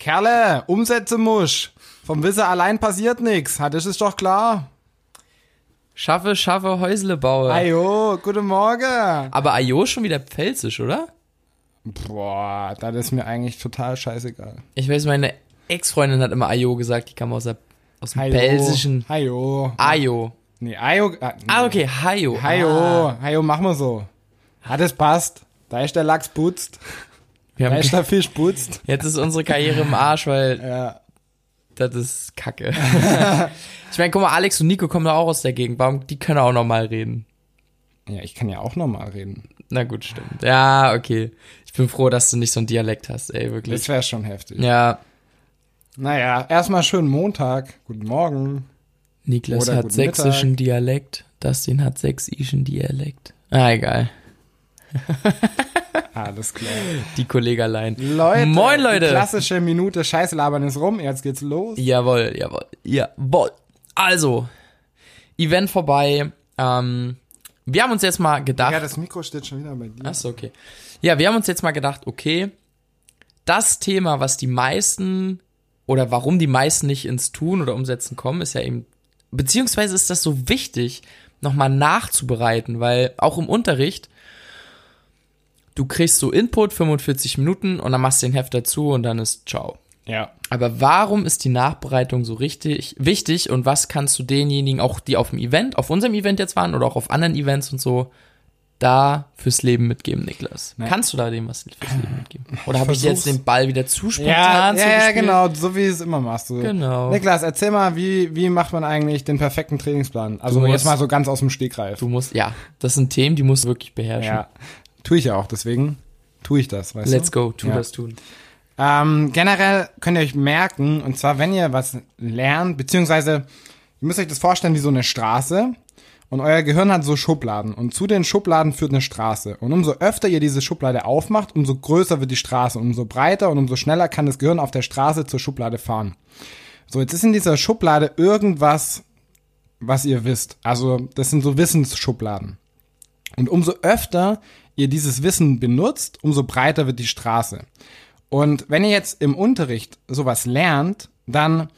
Kerle, Umsätze musch. Vom Wissen allein passiert nix. Hat das ist doch klar. Schaffe, schaffe, Häusle baue. Ajo, guten Morgen. Aber Ajo ist schon wieder pfälzisch, oder? Boah, das ist mir eigentlich total scheißegal. Ich weiß, meine Ex-Freundin hat immer Ajo gesagt, die kam aus, der, aus dem pfälzischen Hajo. Ajo. Nee, Ajo. Ah, Ah, okay, Hajo. Hajo, Ah. Hajo, mach mal so. Hat es passt. Da ist der Lachs putzt. Wir Da haben, ist der Fisch putzt. jetzt ist unsere Karriere im Arsch, weil Ja. das ist kacke. ich meine, guck mal, Alex und Nico kommen doch auch aus der Gegend. Warum, die können auch normal reden. Ja, ich kann ja auch normal reden. Na gut, stimmt. Ja, okay. Ich bin froh, dass du nicht so einen Dialekt hast, ey, wirklich. Das wäre schon heftig. Ja, Naja, erstmal schönen Montag. Guten Morgen. Niklas Oder hat sächsischen Dialekt, Dustin hat sächsischen Dialekt. Ah, egal. Alles klar. Die Kollegalein. Leute. Moin, Leute. Klassische Minute Scheiße labern ist rum. Jetzt geht's los. Jawohl, jawohl, jawohl. Also, Event vorbei. Ähm, wir haben uns jetzt mal gedacht. Ja, das Mikro steht schon wieder bei dir. Achso, okay. Ja, wir haben uns jetzt mal gedacht, okay, das Thema, was die meisten oder warum die meisten nicht ins Tun oder Umsetzen kommen, ist ja eben, beziehungsweise ist das so wichtig, nochmal nachzubereiten, weil auch im Unterricht, du kriegst so Input, 45 Minuten und dann machst du den Heft dazu und dann ist ciao. Ja. Aber warum ist die Nachbereitung so richtig wichtig und was kannst du denjenigen, auch die auf dem Event, auf unserem Event jetzt waren oder auch auf anderen Events und so, da fürs Leben mitgeben, Niklas? Nee. Kannst du da dem was fürs Leben mitgeben? Oder habe ich jetzt den Ball wieder zu Ja, spontan ja, ja, zugespielt? genau, so wie es immer machst du. Genau. Niklas, erzähl mal, wie, wie macht man eigentlich den perfekten Trainingsplan? Also Du jetzt musst- mal so ganz aus dem Stegreif. Du musst, ja, das sind Themen, die musst du wirklich beherrschen. Ja, tue ich ja auch, deswegen tue ich das, weißt Let's du? go, tu Ja. das tun. Ähm, generell könnt ihr euch merken, und zwar, wenn ihr was lernt, beziehungsweise, ihr müsst euch das vorstellen wie so eine Straße, und euer Gehirn hat so Schubladen, und zu den Schubladen führt eine Straße. Und umso öfter ihr diese Schublade aufmacht, umso größer wird die Straße, und umso breiter und umso schneller kann das Gehirn auf der Straße zur Schublade fahren. So, jetzt ist in dieser Schublade irgendwas, was ihr wisst. Also, das sind so Wissensschubladen. Und umso öfter ihr dieses Wissen benutzt, umso breiter wird die Straße. Und wenn ihr jetzt im Unterricht sowas lernt, dann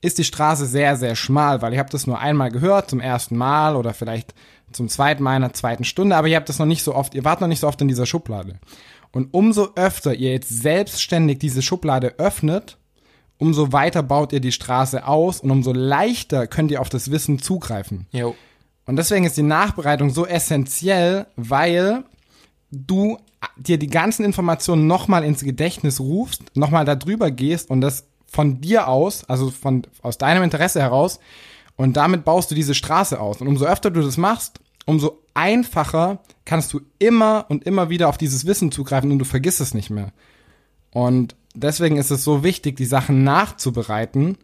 ist die Straße sehr, sehr schmal, weil ihr habt das nur einmal gehört, zum ersten Mal oder vielleicht zum zweiten Mal in der zweiten Stunde, aber ihr habt das noch nicht so oft, ihr wart noch nicht so oft in dieser Schublade. Und umso öfter ihr jetzt selbstständig diese Schublade öffnet, umso weiter baut ihr die Straße aus und umso leichter könnt ihr auf das Wissen zugreifen. Jo. Und deswegen ist die Nachbereitung so essentiell, weil du dir die ganzen Informationen nochmal ins Gedächtnis rufst, nochmal da drüber gehst und das von dir aus, also von, aus deinem Interesse heraus, und damit baust du diese Straße aus. Und umso öfter du das machst, umso einfacher kannst du immer und immer wieder auf dieses Wissen zugreifen und du vergisst es nicht mehr. Und deswegen ist es so wichtig, die Sachen nachzubereiten,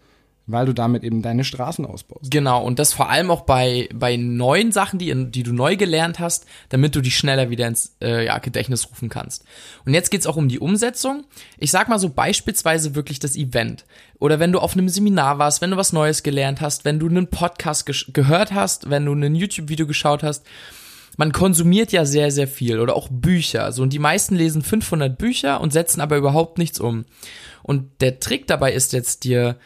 weil du damit eben deine Straßen ausbaust. Genau, und das vor allem auch bei, bei neuen Sachen, die, die du neu gelernt hast, damit du die schneller wieder ins äh, ja, Gedächtnis rufen kannst. Und jetzt geht's auch um die Umsetzung. Ich sag mal so beispielsweise wirklich das Event. Oder wenn du auf einem Seminar warst, wenn du was Neues gelernt hast, wenn du einen Podcast gehört hast, wenn du ein YouTube-Video geschaut hast. Man konsumiert ja sehr, sehr viel oder auch Bücher. So, und die meisten lesen 500 Bücher und setzen aber überhaupt nichts um. Und der Trick dabei ist jetzt dir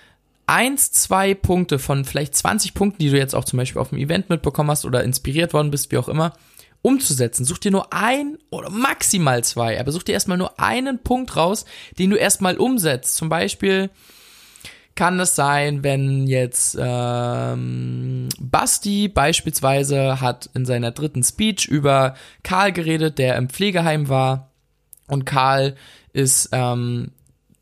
eins, zwei Punkte von vielleicht 20 Punkten, die du jetzt auch zum Beispiel auf dem Event mitbekommen hast oder inspiriert worden bist, wie auch immer, umzusetzen. Such dir nur ein oder maximal zwei, aber such dir erstmal nur einen Punkt raus, den du erstmal umsetzt. Zum Beispiel kann es sein, wenn jetzt ähm, Basti beispielsweise hat in seiner dritten Speech über Karl geredet, der im Pflegeheim war und Karl ist ähm,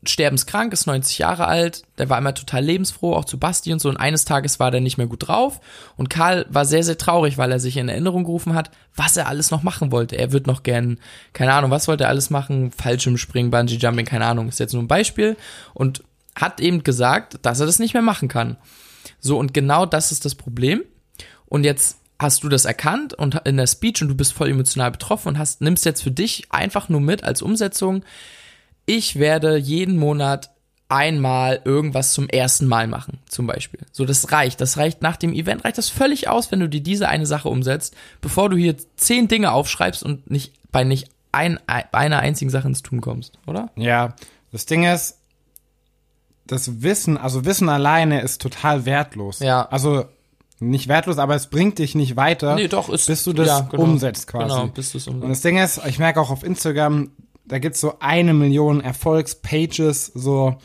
sterbenskrank, ist 90 Jahre alt, der war immer total lebensfroh, auch zu Basti und so, und eines Tages war der nicht mehr gut drauf und Karl war sehr, sehr traurig, weil er sich in Erinnerung gerufen hat, was er alles noch machen wollte. Er wird noch gern, keine Ahnung, was wollte er alles machen, Fallschirmspringen, Bungee Jumping, keine Ahnung, ist jetzt nur ein Beispiel und hat eben gesagt, dass er das nicht mehr machen kann. So, und genau das ist das Problem. Und jetzt hast du das erkannt und in der Speech und du bist voll emotional betroffen und hast, nimmst jetzt für dich einfach nur mit als Umsetzung, ich werde jeden Monat einmal irgendwas zum ersten Mal machen, zum Beispiel. So, das reicht. Das reicht nach dem Event, reicht das völlig aus, wenn du dir diese eine Sache umsetzt, bevor du hier zehn Dinge aufschreibst und nicht bei nicht ein, einer einzigen Sache ins Tun kommst, oder? Ja, das Ding ist, das Wissen, also Wissen alleine ist total wertlos. Ja. Also nicht wertlos, aber es bringt dich nicht weiter, Nee, doch, ist- bis du das ja, genau. umsetzt quasi. Genau, bis du's umsetzt. Und das Ding ist, ich merke auch auf Instagram, da gibt's so eine Million Erfolgspages, so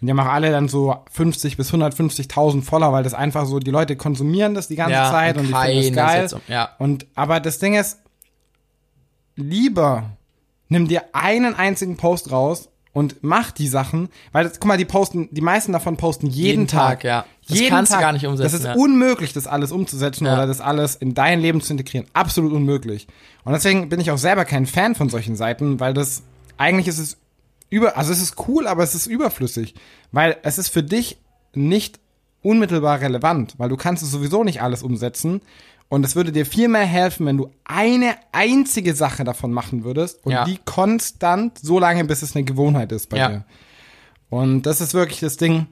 und die haben auch alle dann so 50 bis 150.000 Follower, weil das einfach so, die Leute konsumieren das die ganze Ja, Zeit und die finden das geil. ja. Und, aber das Ding ist, lieber nimm dir einen einzigen Post raus und mach die Sachen, weil das, guck mal, die posten, die meisten davon posten jeden, Jeden Tag. Tag, ja. Das jeden kannst du Tag. gar nicht umsetzen, Das ist ja. unmöglich, das alles umzusetzen Ja. oder das alles in dein Leben zu integrieren. Absolut unmöglich. Und deswegen bin ich auch selber kein Fan von solchen Seiten, weil das, eigentlich ist es über, also es ist cool, aber es ist überflüssig, weil es ist für dich nicht unmittelbar relevant, weil du kannst es sowieso nicht alles umsetzen und es würde dir viel mehr helfen, wenn du eine einzige Sache davon machen würdest und Ja. die konstant so lange, bis es eine Gewohnheit ist bei Ja. dir. Und das ist wirklich das Ding.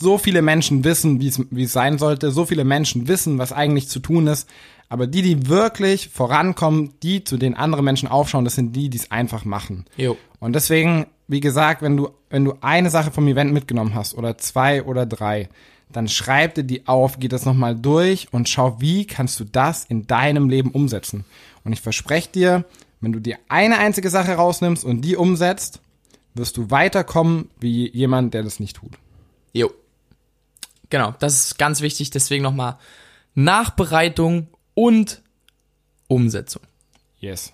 So viele Menschen wissen, wie es sein sollte. So viele Menschen wissen, was eigentlich zu tun ist. Aber die, die wirklich vorankommen, die zu den anderen Menschen aufschauen, das sind die, die es einfach machen. Jo. Und deswegen, wie gesagt, wenn du, wenn du eine Sache vom Event mitgenommen hast oder zwei oder drei, dann schreib dir die auf, geh das nochmal durch und schau, wie kannst du das in deinem Leben umsetzen. Und ich verspreche dir, wenn du dir eine einzige Sache rausnimmst und die umsetzt, wirst du weiterkommen wie jemand, der das nicht tut. Jo. Genau, das ist ganz wichtig. Deswegen nochmal Nachbereitung und Umsetzung. Yes.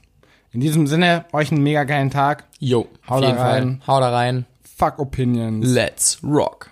In diesem Sinne, euch einen mega geilen Tag. Jo, Hau da rein. Fall. Hau da rein. Fuck Opinions. Let's rock.